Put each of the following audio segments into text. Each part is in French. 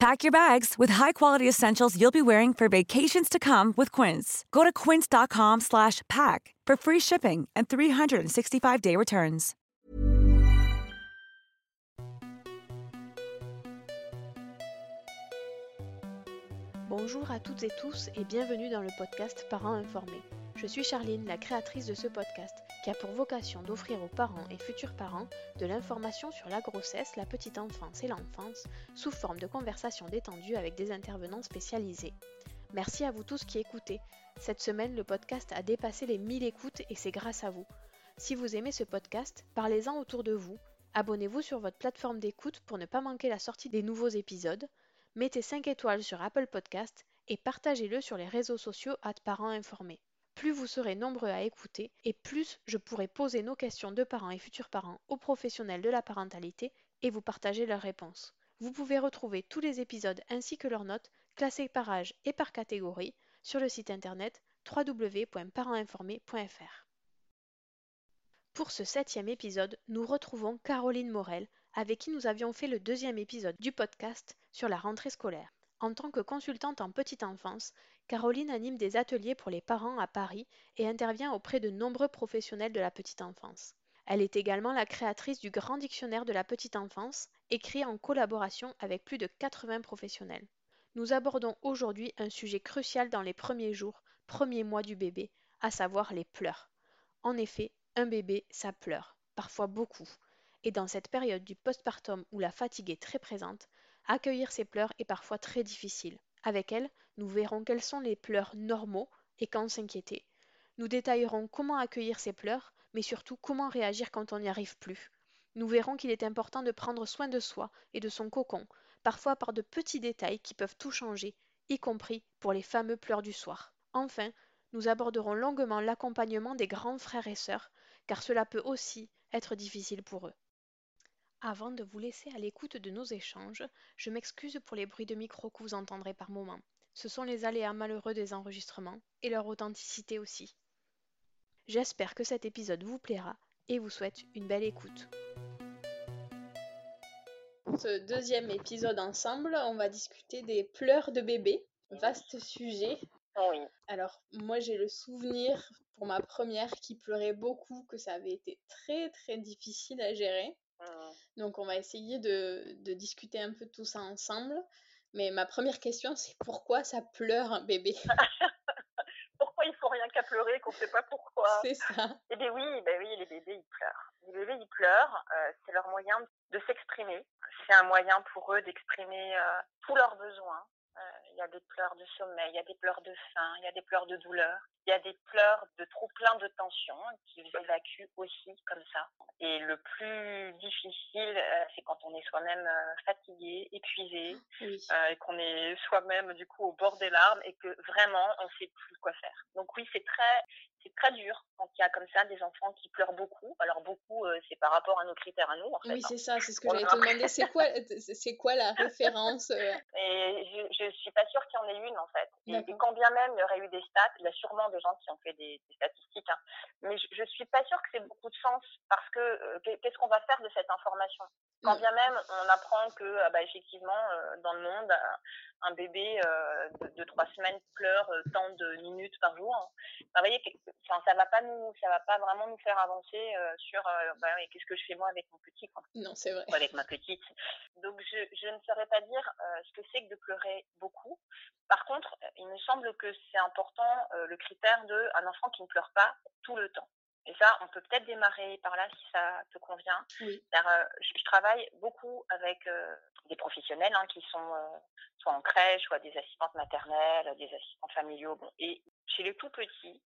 Pack your bags with high-quality essentials you'll be wearing for vacations to come with Quince. Go to quince.com slash pack for free shipping and 365-day returns. Bonjour à toutes et tous et bienvenue dans le podcast Parents informés. Je suis Charline, la créatrice de ce podcast, qui a pour vocation d'offrir aux parents et futurs parents de l'information sur la grossesse, la petite enfance et l'enfance, sous forme de conversations détendues avec des intervenants spécialisés. Merci à vous tous qui écoutez. Cette semaine, le podcast a dépassé les 1000 écoutes et c'est grâce à vous. Si vous aimez ce podcast, parlez-en autour de vous. Abonnez-vous sur votre plateforme d'écoute pour ne pas manquer la sortie des nouveaux épisodes. Mettez 5 étoiles sur Apple Podcast et partagez-le sur les réseaux sociaux à parents informés plus vous serez nombreux à écouter et plus je pourrai poser nos questions de parents et futurs parents aux professionnels de la parentalité et vous partager leurs réponses. Vous pouvez retrouver tous les épisodes ainsi que leurs notes classées par âge et par catégorie sur le site internet www.parentinformés.fr. Pour ce septième épisode, nous retrouvons Caroline Morel, avec qui nous avions fait le deuxième épisode du podcast sur la rentrée scolaire. En tant que consultante en petite enfance, Caroline anime des ateliers pour les parents à Paris et intervient auprès de nombreux professionnels de la petite enfance. Elle est également la créatrice du Grand Dictionnaire de la petite enfance, écrit en collaboration avec plus de 80 professionnels. Nous abordons aujourd'hui un sujet crucial dans les premiers jours, premiers mois du bébé, à savoir les pleurs. En effet, un bébé, ça pleure, parfois beaucoup. Et dans cette période du postpartum où la fatigue est très présente, Accueillir ces pleurs est parfois très difficile. Avec elle, nous verrons quels sont les pleurs normaux et quand s'inquiéter. Nous détaillerons comment accueillir ces pleurs, mais surtout comment réagir quand on n'y arrive plus. Nous verrons qu'il est important de prendre soin de soi et de son cocon, parfois par de petits détails qui peuvent tout changer, y compris pour les fameux pleurs du soir. Enfin, nous aborderons longuement l'accompagnement des grands frères et sœurs, car cela peut aussi être difficile pour eux. Avant de vous laisser à l'écoute de nos échanges, je m'excuse pour les bruits de micro que vous entendrez par moments. Ce sont les aléas malheureux des enregistrements et leur authenticité aussi. J'espère que cet épisode vous plaira et vous souhaite une belle écoute. Pour ce deuxième épisode ensemble, on va discuter des pleurs de bébé. Vaste sujet. Oui. Alors, moi j'ai le souvenir pour ma première qui pleurait beaucoup que ça avait été très très difficile à gérer. Mmh. Donc on va essayer de, de discuter un peu tout ça ensemble. Mais ma première question, c'est pourquoi ça pleure un bébé? Pourquoi il faut rien qu'à pleurer, qu'on ne sait pas pourquoi? C'est ça. Eh bien oui, ben oui, les bébés ils pleurent. Les bébés ils pleurent, euh, c'est leur moyen de s'exprimer. C'est un moyen pour eux d'exprimer euh, tous leurs besoins. Euh, Il y a des pleurs de sommeil, il y a des pleurs de faim, il y a des pleurs de douleur, il y a des pleurs de trop plein de tension qu'ils évacuent aussi comme ça. Et le plus difficile, euh, c'est quand on est soi-même euh, fatigué, épuisé, Oui. euh, et qu'on est soi-même du coup au bord des larmes et que vraiment on sait plus quoi faire. Donc oui, c'est très c'est très dur quand il y a comme ça des enfants qui pleurent beaucoup. Alors beaucoup, euh, c'est par rapport à nos critères à nous. En fait, oui, hein. c'est ça, c'est ce que j'allais te demander. C'est quoi, c'est quoi la référence euh? Et je, je suis pas sûre qu'il y en ait une en fait. Et, quand bien même il y aurait eu des stats, il y a sûrement des gens qui ont fait des, statistiques, hein. mais je, je suis pas sûre que c'est beaucoup de sens parce que euh, qu'est-ce qu'on va faire de cette information? Quand bien même on apprend que ah bah, effectivement dans le monde un bébé de, trois semaines pleure tant de minutes par jour. Hein. Vous voyez, enfin, ça va pas nous, ça va pas vraiment nous faire avancer sur bah, qu'est-ce que je fais moi avec mon petit, quoi. Non, c'est vrai. avec ma petite. Donc je, je ne saurais pas dire ce que c'est que de pleurer beaucoup. Par contre, il me semble que c'est important le critère de un enfant qui ne pleure pas tout le temps. Et ça, on peut peut-être démarrer par là si ça te convient. Oui. je, travaille beaucoup avec des professionnels hein, qui sont soit en crèche, soit des assistantes maternelles, des assistants familiaux. Bon, et chez les tout petits,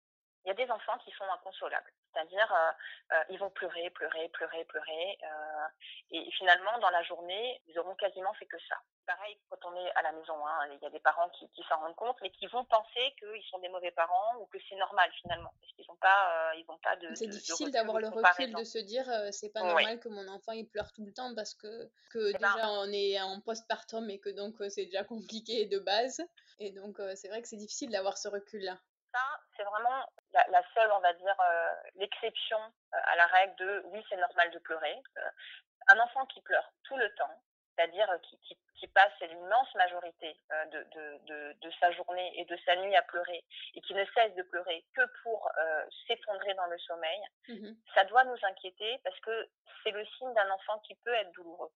il y a des enfants qui sont inconsolables. C'est-à-dire, euh, euh, ils vont pleurer, pleurer, pleurer, pleurer. Euh, et finalement, dans la journée, ils auront quasiment fait que ça. Pareil, quand on est à la maison, hein, il y a des parents qui, qui s'en rendent compte, mais qui vont penser qu'ils sont des mauvais parents ou que c'est normal finalement, parce qu'ils n'ont pas, ils ont pas de. C'est difficile d'avoir le recul de se dire, c'est pas normal que mon enfant il pleure tout le temps parce que, que ben déjà on est en postpartum et que donc c'est déjà compliqué de base. Et donc c'est vrai que c'est difficile d'avoir ce recul-là ça, c'est vraiment la, seule, on va dire, euh, l'exception euh, à la règle de oui, c'est normal de pleurer. Euh, un enfant qui pleure tout le temps, c'est-à-dire qui, qui, passe l'immense majorité de, de, de, sa journée et de sa nuit à pleurer et qui ne cesse de pleurer que pour s'effondrer dans le sommeil, mmh ça doit nous inquiéter parce que c'est le signe d'un enfant qui peut être douloureux.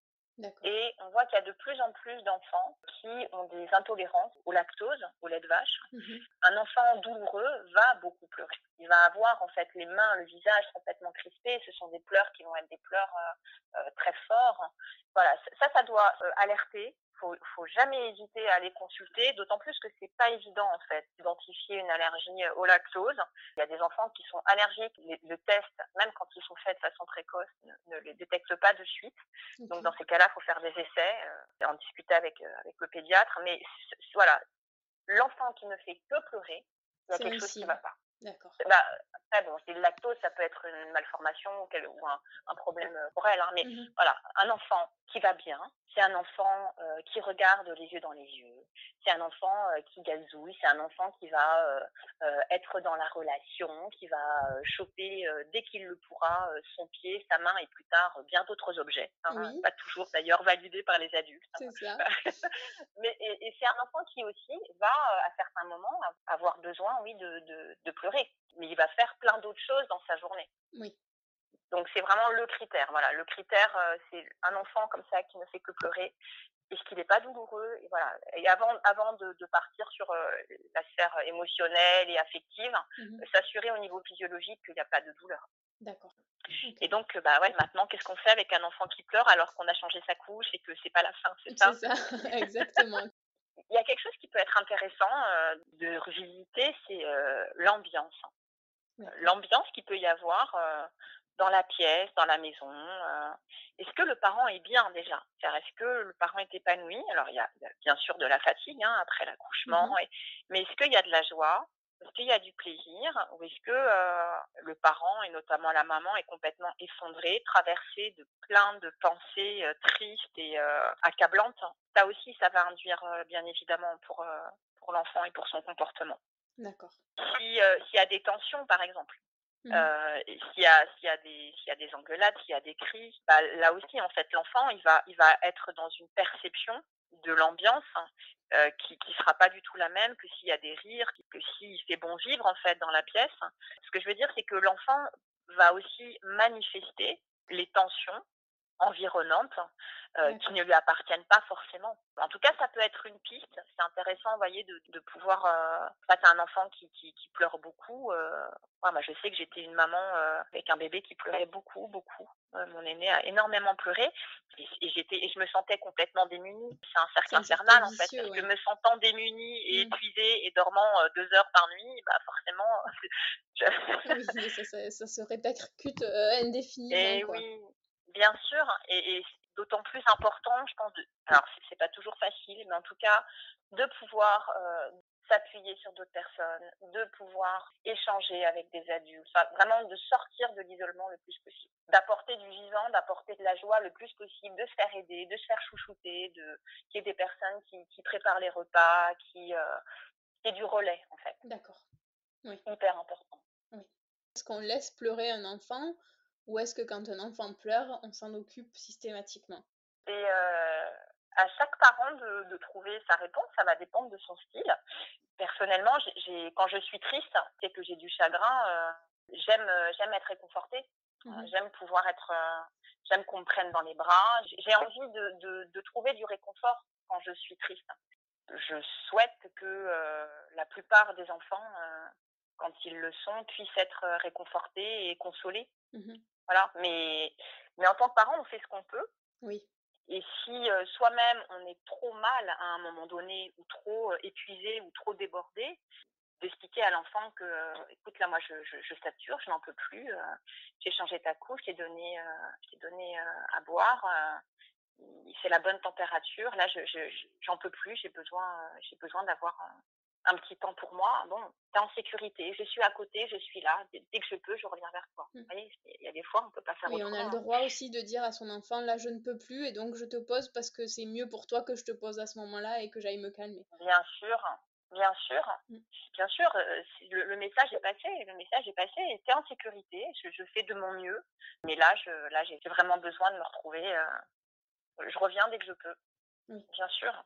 Et on voit qu'il y a de plus en plus d'enfants qui ont des intolérances au lactose, au lait de vache. Mmh Un enfant douloureux va beaucoup pleurer. Il va avoir en fait les mains, le visage complètement crispé. Ce sont des pleurs qui vont être des pleurs euh, euh, très forts. Voilà, ça, ça doit euh, alerter faut, faut jamais hésiter à aller consulter, d'autant plus que c'est pas évident en fait d'identifier une allergie euh, au lactose. Il y a des enfants qui sont allergiques, le test, même quand ils sont faits de façon précoce, ne, les détecte pas de suite. Donc dans ces cas-là, il faut faire des essais, euh, en discuter avec euh, avec le pédiatre. Mais voilà, l'enfant qui ne fait que pleurer, il y a quelque chose qui ne va pas. D'accord. Bah, après, bon, le lactose, ça peut être une malformation ou, un, un, problème pour elle, hein, mais mmh voilà, un enfant qui va bien, c'est un enfant euh, qui regarde les yeux dans les yeux, c'est un enfant euh, qui gazouille, c'est un enfant qui va euh, être dans la relation, qui va choper dès qu'il le pourra son pied, sa main et plus tard bien d'autres objets. Hein, Pas toujours d'ailleurs validé par les adultes. Hein. C'est ça. mais et, et c'est un enfant qui aussi va à certains moments avoir besoin, oui, de, de, de pleurer, mais il va faire plein d'autres choses dans sa journée. Oui. Donc c'est vraiment le critère. Voilà, le critère, euh, c'est un enfant comme ça qui ne fait que pleurer. Est-ce qu'il n'est pas douloureux Et voilà. Et avant, avant de, partir sur euh, la sphère émotionnelle et affective, mmh s'assurer au niveau physiologique qu'il n'y a pas de douleur. D'accord. Et donc, bah ouais, maintenant, qu'est-ce qu'on fait avec un enfant qui pleure alors qu'on a changé sa couche et que c'est pas la fin, c'est ça? C'est ça, exactement. Il y a quelque chose qui peut être intéressant euh, de revisiter, c'est l'ambiance. L'ambiance qu'il peut y avoir dans la pièce, dans la maison. Euh, est-ce que le parent est bien déjà? Est-ce que le parent est épanoui? Alors il y, a, bien sûr de la fatigue hein, après l'accouchement, mmh mais est-ce qu'il y a de la joie? Est-ce qu'il y a du plaisir Ou est-ce que euh, le parent, et notamment la maman, est complètement effondré, traversé de plein de pensées euh, tristes et accablantes? Ça aussi, ça va induire bien évidemment pour, pour l'enfant et pour son comportement. D'accord. S'il y a des tensions, par exemple, Mmh. Euh, s'il y a s'il y a des s'il y a des engueulades, s'il y a des cris, bah, là aussi en fait l'enfant il va il va être dans une perception de l'ambiance euh, qui qui sera pas du tout la même que s'il y a des rires, que s'il fait bon vivre en fait dans la pièce. Ce que je veux dire c'est que l'enfant va aussi manifester les tensions environnantes euh, qui ne lui appartiennent pas forcément. En tout cas, ça peut être une piste. C'est intéressant, vous voyez, de, de pouvoir. Euh, face à un enfant qui, qui, qui pleure beaucoup. Euh, moi, je sais que j'étais une maman euh, avec un bébé qui pleurait beaucoup, beaucoup. Mon aîné a énormément pleuré et, j'étais je me sentais complètement démunie. C'est un cercle infernal en fait. Parce que me sentant démunie et mmh. épuisée et dormant deux heures par nuit, bah forcément. je... oui, ça, ça, ça, se répercute indéfiniment. Et oui, bien sûr. Et, et d'autant plus important, je pense. De, alors, c'est pas toujours facile, mais en tout cas, de pouvoir euh, s'appuyer sur d'autres personnes, de pouvoir échanger avec des adultes, enfin, vraiment de sortir de l'isolement le plus possible, d'apporter du vivant, d'apporter de la joie le plus possible, de se faire aider, de se faire chouchouter, de qu'il y ait des personnes qui, qui préparent les repas, qui, euh, du relais en fait. D'accord. Oui. Hyper important. Oui. Est-ce qu'on laisse pleurer un enfant ou est-ce que quand un enfant pleure, on s'en occupe systématiquement? Et euh, à chaque parent de, de, trouver sa réponse, ça va dépendre de son style. Personnellement, quand je suis triste et que j'ai du chagrin, euh, j'aime, euh, j'aime être réconfortée. Mmh. J'aime pouvoir être, euh, j'aime qu'on me prenne dans les bras. J'ai envie de, de, de, trouver du réconfort quand je suis triste. Je souhaite que euh, la plupart des enfants, quand ils le sont, puissent être réconfortés et consolés. Mmh. Voilà. Mais, mais en tant que parent, on fait ce qu'on peut. Oui. Et si euh, soi-même on est trop mal à un moment donné ou trop euh, épuisé ou trop débordé, d'expliquer à l'enfant que, euh, écoute, là moi je, je, je sature, je n'en peux plus, j'ai changé ta couche, j'ai donné, j'ai donné à boire, c'est la bonne température, là je, j'en peux plus, j'ai besoin, j'ai besoin d'avoir un petit temps pour moi, bon, t'es en sécurité, je suis à côté, je suis là, dès que je peux, je reviens vers toi. Mmh. Vous voyez, il y a des fois, on peut pas faire Oui, on a le droit aussi de dire à son enfant, là, je ne peux plus, et donc je te pose parce que c'est mieux pour toi que je te pose à ce moment-là et que j'aille me calmer. Bien sûr, bien sûr, mmh. bien sûr, le, le, message est passé, le message est passé, t'es en sécurité, je, je, fais de mon mieux, mais là, je, là, j'ai vraiment besoin de me retrouver, euh, je reviens dès que je peux. Bien sûr.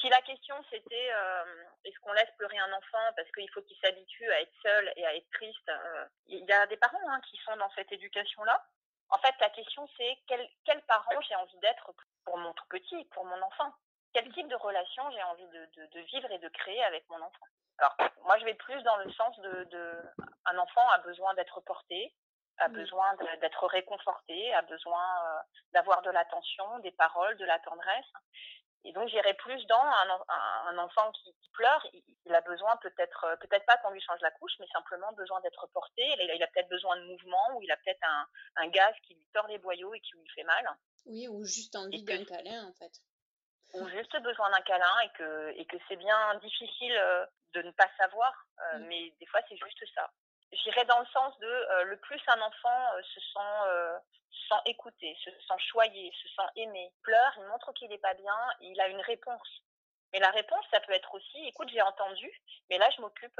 Si, la question c'était euh, est-ce qu'on laisse pleurer un enfant parce qu'il faut qu'il s'habitue à être seul et à être triste, euh, il y a des parents hein, qui sont dans cette éducation-là. En fait, la question c'est quel, quel parent j'ai envie d'être pour mon tout petit, pour mon enfant? Quel type de relation j'ai envie de, vivre et de créer avec mon enfant? Alors, moi, je vais plus dans le sens de, de un enfant a besoin d'être porté, a besoin d'être réconforté, a besoin d'avoir de l'attention, des paroles, de la tendresse. Et donc j'irai plus dans un, enfant qui, pleure, il, a besoin peut-être euh, peut-être pas qu'on lui change la couche, mais simplement besoin d'être porté. Il a, peut-être besoin de mouvement ou il a peut-être un, un gaz qui lui tord les boyaux et qui lui fait mal. Oui, ou juste envie d'un câlin en fait. Ou juste besoin d'un câlin et que et que c'est bien difficile euh, de ne pas savoir, euh, mmh. mais des fois c'est juste ça j'irais dans le sens de euh, le plus un enfant euh, se sent euh, se sent écouté, se sent choyé, se sent aimé, pleure, il montre qu'il n'est pas bien, il a une réponse. Mais la réponse, ça peut être aussi, écoute, j'ai entendu, mais là je m'occupe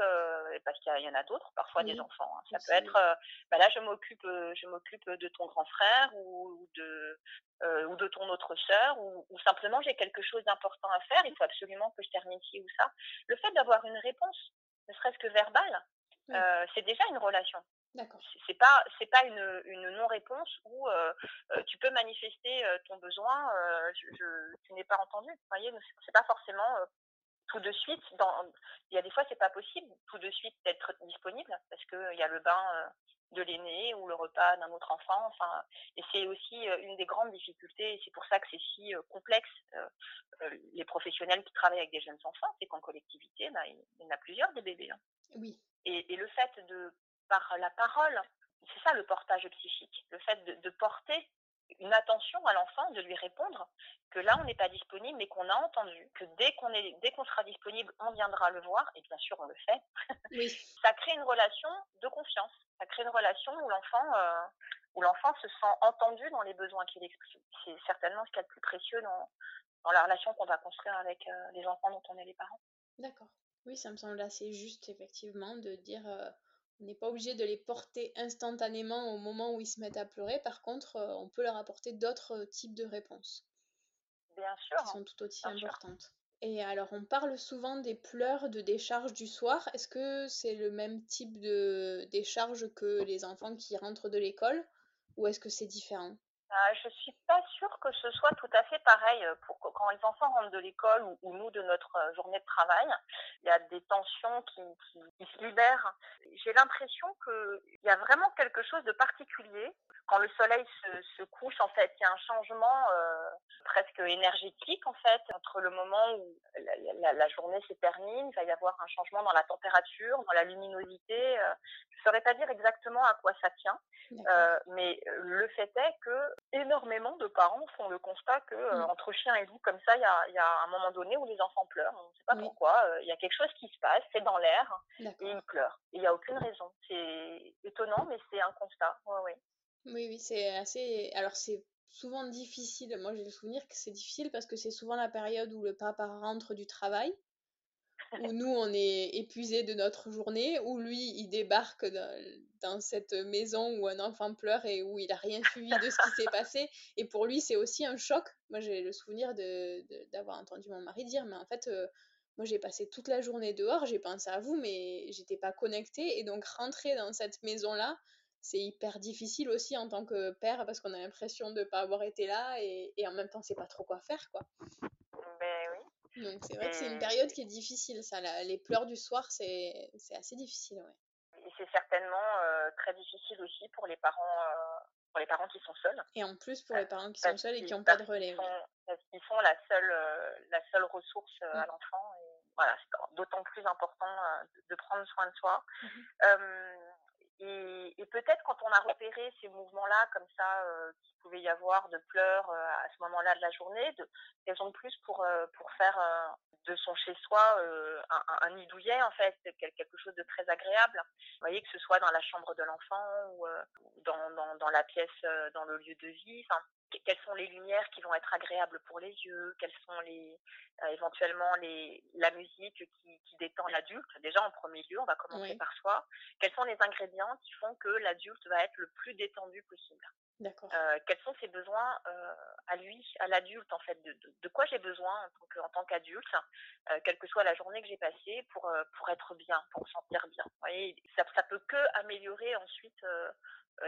parce qu'il y en a d'autres, parfois oui. des enfants. Hein. Ça peut être, bah là je m'occupe, je m'occupe de ton grand frère ou de ou de ton autre sœur ou, ou simplement j'ai quelque chose d'important à faire. Il faut absolument que je termine ci ou ça. Le fait d'avoir une réponse, ne serait-ce que verbale, oui. euh, c'est déjà une relation. C'est pas c'est pas une, une non-réponse où euh, tu peux manifester ton besoin, euh, je, je, tu n'es pas entendu. Vous voyez, c'est pas forcément tout de suite. Dans, il y a des fois c'est pas possible tout de suite d'être disponible parce que il y a le bain de l'aîné ou le repas d'un autre enfant. Enfin, et c'est aussi une des grandes difficultés. Et c'est pour ça que c'est si complexe. les professionnels qui travaillent avec des jeunes enfants, c'est qu'en collectivité, bah, il, il y en a plusieurs des bébés. Hein. Oui. Et, et, le fait de, par la parole, c'est ça le portage psychique, le fait de, de porter une attention à l'enfant, de lui répondre que là on n'est pas disponible, mais qu'on a entendu, que dès qu'on est, dès qu'on sera disponible, on viendra le voir, et bien sûr on le fait. Oui. ça crée une relation de confiance, ça crée une relation où l'enfant, euh, où l'enfant se sent entendu dans les besoins qu'il exprime. C'est certainement ce qu'il y a de plus précieux dans, dans la relation qu'on va construire avec euh, les enfants dont on est les parents. D'accord. Oui, ça me semble assez juste, effectivement, de dire euh, on n'est pas obligé de les porter instantanément au moment où ils se mettent à pleurer. Par contre, euh, on peut leur apporter d'autres types de réponses. Bien sûr. Qui sont tout aussi importantes. Sûr. Et alors, on parle souvent des pleurs de décharge du soir. Est-ce que c'est le même type de décharge que les enfants qui rentrent de l'école? Ou est-ce que c'est différent? Euh, je suis pas sûre que ce soit tout à fait pareil pour quand les enfants rentrent de l'école ou, ou, nous de notre euh, journée de travail. Il y a des tensions qui, qui, qui se libèrent. J'ai l'impression qu'il y a vraiment quelque chose de particulier quand le soleil se, se couche. En fait, il y a un changement euh, presque énergétique en fait entre le moment où la, la, la journée se termine. Il va y avoir un changement dans la température, dans la luminosité. Euh, je saurais pas dire exactement à quoi ça tient, euh, mais le fait est que énormément de parents font le constat que Mmh. entre chien et loup, comme ça, il y a, il y a un moment donné où les enfants pleurent. On ne sait pas Oui. pourquoi. euh, Il y a quelque chose qui se passe, c'est dans l'air et ils pleurent. Il n'y a aucune raison. C'est étonnant, mais c'est un constat. Ouais, ouais. Oui, oui, c'est assez. Alors, c'est souvent difficile. Moi, j'ai le souvenir que c'est difficile parce que c'est souvent la période où le papa rentre du travail, où nous, on est épuisés de notre journée, où lui, il débarque dans, cette maison où un enfant pleure et où il n'a rien suivi de ce qui s'est passé. Et pour lui, c'est aussi un choc. Moi, j'ai le souvenir d'avoir entendu mon mari dire, mais en fait, euh, moi, j'ai passé toute la journée dehors, j'ai pensé à vous, mais j'étais pas connectée. Et donc, rentrer dans cette maison-là, c'est hyper difficile aussi en tant que père parce qu'on a l'impression de ne pas avoir été là et, et en même temps, c'est pas trop quoi faire, quoi. Donc, c'est vrai que c'est une Et- période qui est difficile, ça. la- les pleurs du soir, c'est assez difficile, ouais. Et c'est certainement euh, très difficile aussi pour les parents, euh, pour les parents qui sont seuls. Et en plus, pour les parents qui sont seuls et qui n'ont pas de relais. ouais. sont- Parce qu'ils sont la seule, euh, la seule ressource euh, à Mm. l'enfant. Voilà, c'est d'autant plus important euh, de- prendre soin de soi. Euh, et peut-être quand on a repéré ces mouvements-là, comme ça, euh, qu'il pouvait y avoir de pleurs euh, à ce moment-là de la journée, de, raison plus pour, euh, pour faire de son chez-soi un, un- nid douillet, en fait, quel- quelque chose de très agréable. Vous voyez, que ce soit dans la chambre de l'enfant ou dans, dans, dans la pièce, dans le lieu de vie. Enfin, quelles sont les lumières qui vont être agréables pour les yeux, quelles sont les euh, éventuellement les la musique qui, qui détend l'adulte. Déjà en premier lieu, on va commencer Oui. par soi. Quels sont les ingrédients qui font que l'adulte va être le plus détendu possible? D'accord. Euh, Quels sont ses besoins euh, à lui, à l'adulte en fait? De, de, de quoi j'ai besoin en tant qu'adulte, quelle que soit la journée que j'ai passée, pour pour être bien, pour me sentir bien. Vous voyez, ça ça peut que améliorer ensuite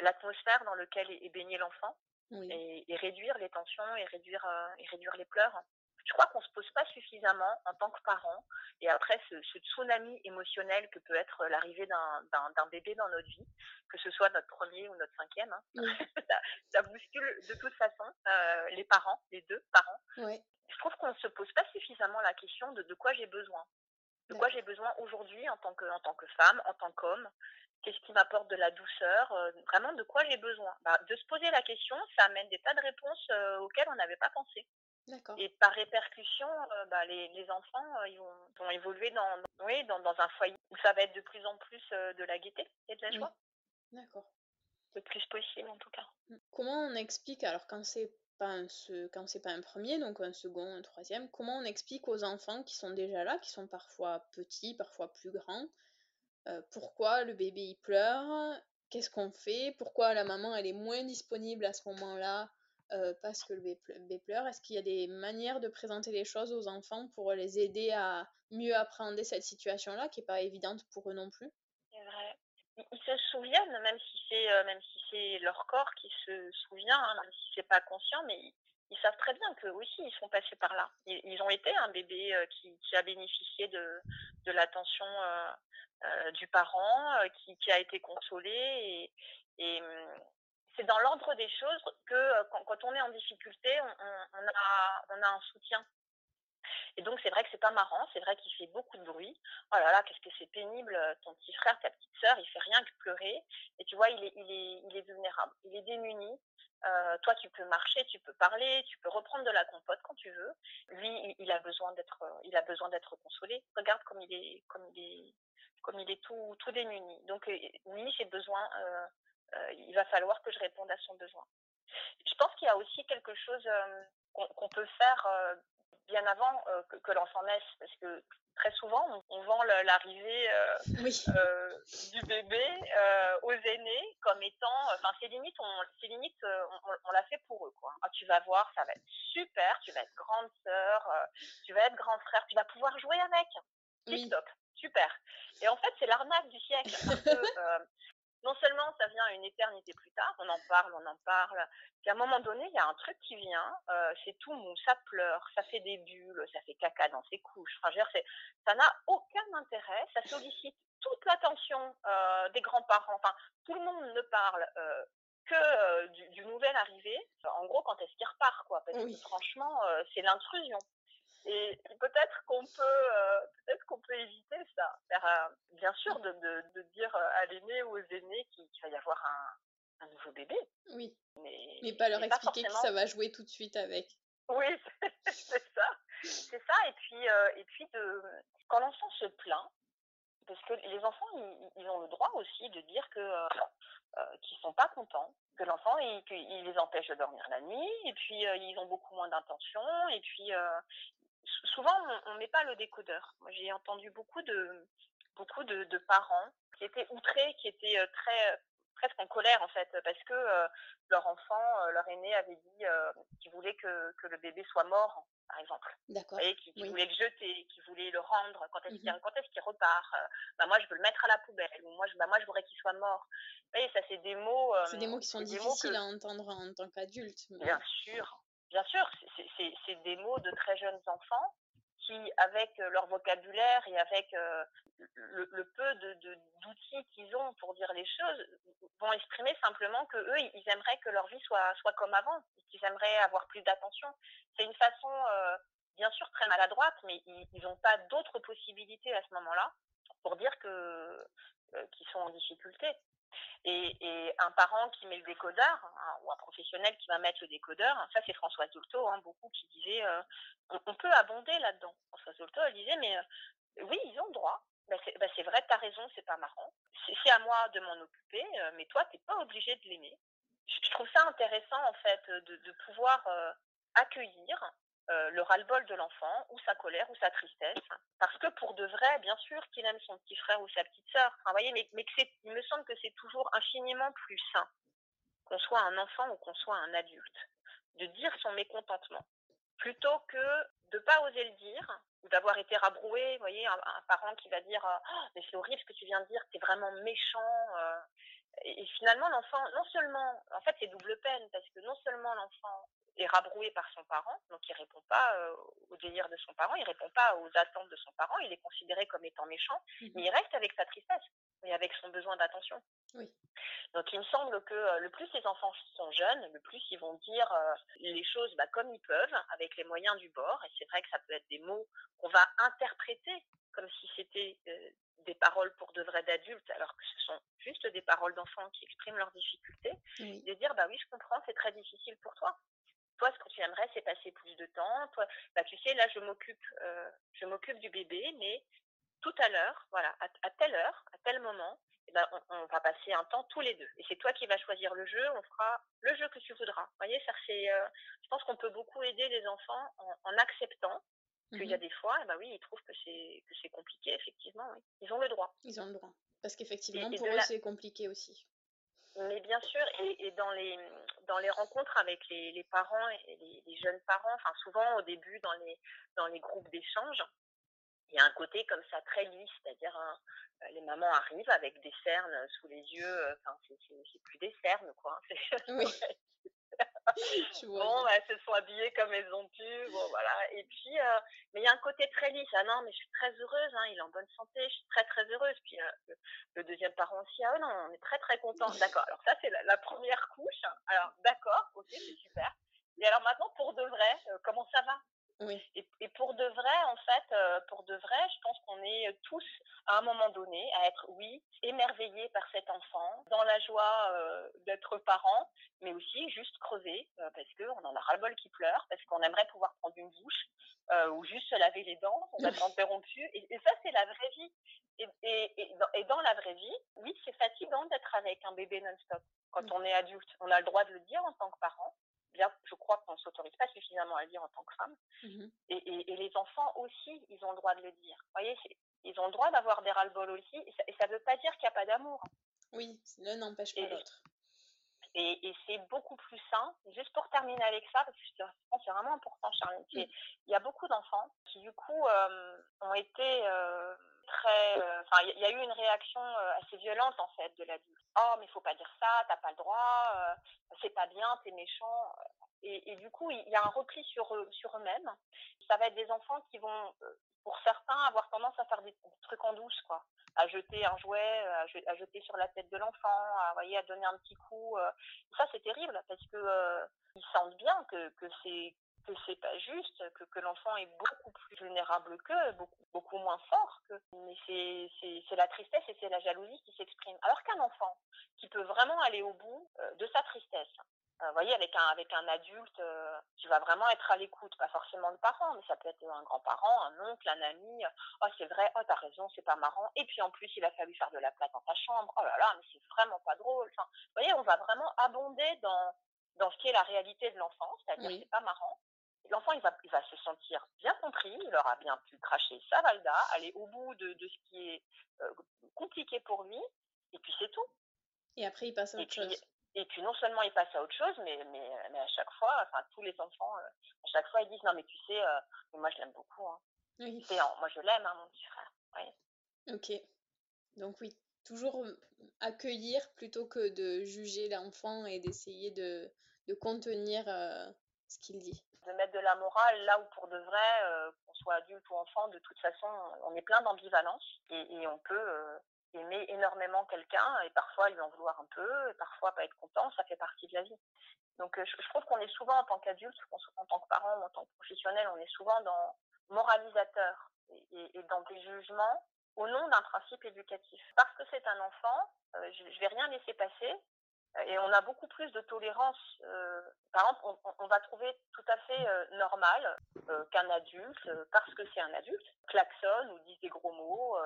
l'atmosphère dans laquelle est, est baigné l'enfant Oui. et, et réduire les tensions et réduire, euh, et réduire les pleurs. Je crois qu'on se pose pas suffisamment en tant que parent. Et après, ce, ce tsunami émotionnel que peut être l'arrivée d'un- bébé dans notre vie, que ce soit notre premier ou notre cinquième, hein, Oui. ça, ça bouscule de toute façon euh, les parents, les deux parents. Je trouve qu'on ne se pose pas suffisamment la question de de quoi j'ai besoin. De quoi j'ai besoin aujourd'hui en tant que en tant que femme, en tant qu'homme. Qu'est-ce qui m'apporte de la douceur euh, Vraiment, de quoi j'ai besoin bah, De se poser la question, ça amène des tas de réponses euh, auxquelles on n'avait pas pensé. Et par répercussion, euh, bah, les, les enfants, euh, ils vont, vont évoluer dans, dans- oui, dans, dans un foyer où ça va être de plus en plus euh, de la gaieté et de la Oui. joie, D'accord. le plus possible en tout cas. Mm. Comment on explique, alors quand c'est pas un, se- quand c'est pas un premier, donc un second, un troisième, comment on explique aux enfants qui sont déjà là, qui sont parfois petits, parfois plus grands, euh, pourquoi le bébé il pleure, qu'est-ce qu'on fait, pourquoi la maman elle est moins disponible à ce moment-là euh, parce que le bébé ple- bébé pleure, est-ce qu'il y a des manières de présenter les choses aux enfants pour les aider à mieux appréhender cette situation-là qui est pas évidente pour eux non plus? C'est vrai. Ils, se souviennent, même si c'est euh, si leur corps qui se souvient, hein, même si c'est pas conscient, mais ils, ils savent très bien que aussi ils sont passés par là. Ils, ont été un bébé euh, qui, a bénéficié de, l'attention euh, euh, du parent, qui, a été consolé et, hum, c'est dans l'ordre des choses que quand, quand on est en difficulté, on a, on a un soutien. Et donc c'est vrai que c'est pas marrant, c'est vrai qu'il fait beaucoup de bruit. Oh là là, qu'est-ce que c'est pénible, euh, ton petit frère, ta petite sœur, il fait rien que pleurer. Et tu vois, il est, il est, il est vulnérable, il est démuni. Euh, toi, tu peux marcher, tu peux parler, tu peux reprendre de la compote quand tu veux. Lui, il, a besoin d'être, euh, il a besoin d'être consolé. Regarde comme il est, comme il est, comme il est tout, tout démuni. Donc lui, j'ai besoin. il va falloir que je réponde à son besoin. Je pense qu'il y a aussi quelque chose qu'on peut faire bien avant euh, que, que l'enfant naisse, parce que très souvent, on, on vend l'arrivée euh, Oui. euh, du bébé aux aînés comme étant, enfin c'est limite, on, c'est limite, on, on l'a fait pour eux quoi. Ah, tu vas voir, ça va être super, tu vas être grande sœur, tu vas être grand frère, tu vas pouvoir jouer avec. Oui. Super. Et en fait, c'est l'arnaque du siècle. Parce que, non seulement ça vient une éternité plus tard, on en parle, on en parle, puis à un moment donné, il y a un truc qui vient, euh, c'est tout mou, ça pleure, ça fait des bulles, ça fait caca dans ses couches. Enfin, je veux dire, c'est, ça n'a aucun intérêt, ça sollicite toute l'attention euh, des grands-parents. Enfin, tout le monde ne parle euh, que du, du nouvel arrivé. En gros, quand est-ce qu'il repart, quoi? Parce Oui. que franchement, c'est l'intrusion. Et peut-être qu'on peut, euh, peut-être qu'on peut éviter ça. Bien sûr, de, de, de dire euh, à l'aîné ou aux aînés qu'il va y avoir un, un nouveau bébé. Oui. Mais, Mais pas leur expliquer que forcément- ça va jouer tout de suite avec. Oui, c'est ça. C'est ça. Et puis, euh, et puis de, quand l'enfant se plaint, parce que les enfants, ils, ils ont le droit aussi de dire que euh, euh, qu'ils sont pas contents, que l'enfant, il, qu'il les empêche de dormir la nuit, et puis euh, ils ont beaucoup moins d'intention, et puis souvent on, on met pas le décodeur. Moi, j'ai entendu beaucoup de beaucoup de, de parents qui étaient outrés, qui étaient euh, très presque en colère en fait, parce que euh, leur enfant, euh, leur aîné avait dit euh, qu'il voulait que, que le bébé soit mort, par exemple. D'accord. Vous voyez, qui, qui Oui. voulait le jeter, qui voulait le rendre, quand est-ce qu'il qu'il repart euh, bah, Moi, je veux le mettre à la poubelle, ou moi, je, bah, moi, je voudrais qu'il soit mort. Vous voyez, ça, c'est des mots... C'est des mots qui sont mots difficiles que- à entendre en tant qu'adulte. mais- Bien sûr, bien sûr, c'est- des mots de très jeunes enfants qui, avec euh, leur vocabulaire et avec euh, le, peu d'outils qu'ils ont pour dire les choses, vont exprimer simplement que eux, ils aimeraient que leur vie soit comme avant, qu'ils aimeraient avoir plus d'attention. C'est une façon, euh, bien sûr, très maladroite, mais ils n'ont pas d'autres possibilités à ce moment-là pour dire qu'ils sont en difficulté. Et, un parent qui met le décodeur, hein, ou un professionnel qui va mettre le décodeur, ça c'est Françoise Dolto, hein, beaucoup qui disait, euh, on, peut abonder là-dedans. Françoise Dolto, elle disait, mais euh, oui, ils ont le droit. Bah, c'est c'est vrai, t'as raison, c'est pas marrant. C'est à moi de m'en occuper, euh, mais toi, t'es pas obligé de l'aimer. Je, trouve ça intéressant, en fait, de, de pouvoir euh, accueillir euh, le ras-le-bol de l'enfant, ou sa colère, ou sa tristesse, parce que pour de vrai, bien sûr qu'il aime son petit frère ou sa petite sœur, voyez, mais, mais il me semble que c'est toujours infiniment plus sain qu'on soit un enfant ou qu'on soit un adulte, de dire son mécontentement, plutôt que de pas oser le dire, ou d'avoir été rabroué, vous voyez, un, parent qui va dire Ah, mais c'est horrible ce que tu viens de dire, t'es vraiment méchant. euh. Et finalement, l'enfant, non seulement, en fait, c'est double peine, parce que non seulement l'enfant est rabroué par son parent, donc il répond pas euh, au de son parent, il répond pas aux attentes de son parent, il est considéré comme étant méchant, Mhm. mais il reste avec sa tristesse et avec son besoin d'attention. Oui. Donc il me semble que euh, le plus les enfants sont jeunes, le plus ils vont dire euh, les choses bah, comme ils peuvent, avec les moyens du bord. Et c'est vrai que ça peut être des mots qu'on va interpréter comme si c'était euh, des paroles pour de vrais d'adultes, alors que ce sont juste des paroles d'enfants qui expriment leurs difficultés. Oui. De dire bah oui, je comprends, c'est très difficile pour toi. Toi, ce que tu aimerais, c'est passer plus de temps. Toi, bah tu sais, là, je m'occupe, euh, je m'occupe du bébé, mais tout à l'heure, voilà, à, à telle heure, à tel moment, eh ben, on, on va passer un temps tous les deux. Et c'est toi qui vas choisir le jeu, on fera le jeu que tu voudras. Vous voyez, ça c'est, euh, je pense qu'on peut beaucoup aider les enfants en, en acceptant qu'il y a Mhm. des fois, eh ben oui, ils trouvent que c'est que c'est compliqué, effectivement, oui. Ils ont le droit. Ils ont le droit. Parce qu'effectivement, pour eux, la- c'est compliqué aussi. Mais bien sûr, et, et dans les dans les rencontres avec les, les parents et les, les jeunes parents, enfin souvent au début dans les dans les groupes d'échange, il y a un côté comme ça très lisse, c'est-à-dire hein, euh, les mamans arrivent avec des cernes sous les yeux, euh, enfin c'est plus des cernes quoi. hein, Oui. Bon, bah, elles se sont habillées comme elles ont pu, bon voilà. Et puis, euh, mais il y a un côté très lisse. Ah non, mais je suis très heureuse, hein, il est en bonne santé, je suis très très heureuse. Puis euh, le, le deuxième parent aussi, ah non, on est très très content. D'accord. Alors ça c'est la, la première couche. Alors d'accord, ok, c'est super. Et alors maintenant pour de vrai, euh, comment ça va? Oui. et, et pour de vrai, en fait, euh, pour de vrai, je pense qu'on est tous à un moment donné à être, oui, émerveillés par cet enfant, dans la joie euh, d'être parent, mais aussi juste crevés, euh, parce qu'on en a ras-le-bol qui pleure, parce qu'on aimerait pouvoir prendre une douche, euh, ou juste se laver les dents, on va être interrompu. Et, et ça, c'est la vraie vie. Et, dans, et dans la vraie vie, oui, c'est fatigant d'être avec un bébé non-stop. Quand on est adulte, on a le droit de le dire en tant que parent. Je crois qu'on ne s'autorise pas suffisamment à le dire en tant que femme. Mhm. Et, et, et les enfants aussi, ils ont le droit de le dire. Vous voyez, ils ont le droit d'avoir des ras-le-bol aussi. Et ça ne veut pas dire qu'il n'y a pas d'amour. Oui, l'un n'empêche pas l'autre. Et, et c'est beaucoup plus sain. Juste pour terminer avec ça, parce que je pense que c'est vraiment important, Charline. c'est- Il y a beaucoup d'enfants qui, du coup, euh, ont été euh, euh, Enfin, il y, a eu une réaction euh, assez violente, en fait, de l'adulte. Oh, mais faut pas dire ça, t'as pas le droit, euh, c'est pas bien, t'es méchant. Et, du coup, il y a un repli sur eux, sur eux-mêmes. Ça va être des enfants qui vont, euh, pour certains, avoir tendance à faire des, trucs en douce, quoi. À jeter un jouet, à, je- à jeter sur la tête de l'enfant, à, voyez, à donner un petit coup. Ça, c'est terrible parce que ils sentent bien que, que c'est que c'est pas juste, que, que l'enfant est beaucoup plus vulnérable qu'eux, beaucoup, beaucoup moins fort que. Mais c'est la tristesse et c'est la jalousie qui s'expriment. Alors qu'un enfant qui peut vraiment aller au bout euh, de sa tristesse, euh, vous voyez, avec un, avec un adulte, euh, tu vas vraiment être à l'écoute, pas forcément le parent, mais ça peut être un grand-parent, un oncle, un ami. Oh, c'est vrai, oh, t'as raison, c'est pas marrant. Et puis en plus, il a fallu faire de la place dans ta chambre. Oh là là, mais c'est vraiment pas drôle. Enfin, vous voyez, on va vraiment abonder dans, dans ce qui est la réalité de l'enfant, c'est-à-dire c'est pas marrant. L'enfant, il va, il va se sentir bien compris, il aura bien pu cracher sa valda, aller au bout de, de ce qui est euh, compliqué pour lui, et puis c'est tout. Et après, il passe à autre chose. Et puis non seulement il passe à autre chose, mais, mais, mais à chaque fois, enfin tous les enfants, euh, à chaque fois ils disent non mais tu sais, euh, moi je l'aime beaucoup. Hein. Oui. moi je l'aime, hein, mon petit frère. Oui. Ok. Donc oui, toujours accueillir plutôt que de juger l'enfant et d'essayer de, de contenir ce qu'il dit. De mettre de la morale là où pour de vrai, qu'on soit adulte ou enfant, de toute façon, on est plein d'ambivalence et, on peut aimer énormément quelqu'un et parfois lui en vouloir un peu, et parfois pas être content, ça fait partie de la vie. Donc je, je trouve qu'on est souvent en tant qu'adulte, en tant que parent ou en tant que professionnel, on est souvent dans moralisateur et, et dans des jugements au nom d'un principe éducatif. Parce que c'est un enfant, je, je vais rien laisser passer, et on a beaucoup plus de tolérance. Euh, par exemple, on, va trouver tout à fait euh, normal euh, qu'un adulte, parce que c'est un adulte, klaxonne ou dise des gros mots,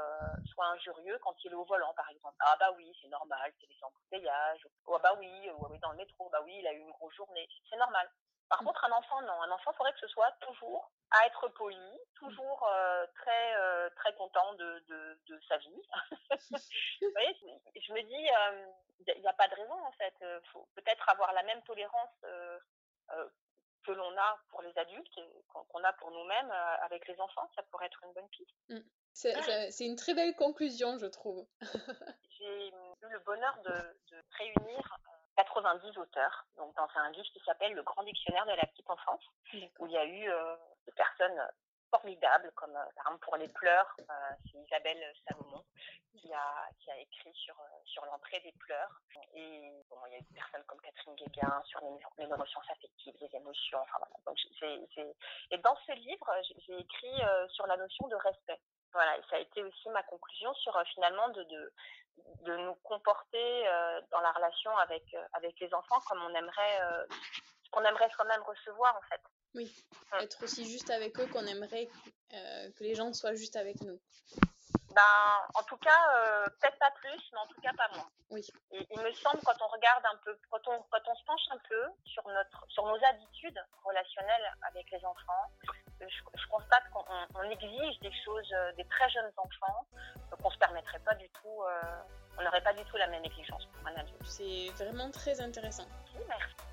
soit injurieux quand il est au volant, par exemple. Ah bah oui, c'est normal, c'est les embouteillages. Ou ah bah oui, ou ah oui, dans le métro, bah oui, il a eu une grosse journée. C'est normal. Par mmh. contre, un enfant, non. Un enfant, il faudrait que ce soit toujours à être poli, toujours euh, très euh, très content de, de, de sa vie. Vous voyez, je me dis, il n'y a, pas de raison en fait. Il faut peut-être avoir la même tolérance euh, que l'on a pour les adultes, qu'on a pour nous-mêmes avec les enfants. Ça pourrait être une bonne piste. Mmh. C'est une très belle conclusion, je trouve. J'ai eu le bonheur de, de réunir 90 auteurs, donc dans un livre qui s'appelle Le Grand Dictionnaire de la petite enfance, où il y a eu euh, des personnes formidables, comme euh, par exemple pour les pleurs, euh, c'est Isabelle Salomon qui a, qui a écrit sur, sur l'entrée des pleurs. Et bon, il y a eu des personnes comme Catherine Guéguin sur les, les neurosciences affectives, les émotions. Enfin, voilà. Donc, Et dans ce livre, j'ai écrit sur la notion de respect. Voilà, et ça a été aussi ma conclusion sur finalement de, de, de nous comporter euh, dans la relation avec, euh, avec les enfants comme on aimerait, euh, qu'on aimerait soi-même recevoir en fait. Oui, être aussi juste avec eux qu'on aimerait que les gens soient juste avec nous. Ben, en tout cas, peut-être pas plus, mais en tout cas pas moins. Oui. Et il me semble quand on regarde un peu, quand on, quand on se penche un peu sur notre, sur nos habitudes relationnelles avec les enfants, je, constate qu'on exige des choses des très jeunes enfants qu'on se permettrait pas du tout. on n'aurait pas du tout la même exigence pour un adulte. C'est vraiment très intéressant. merci.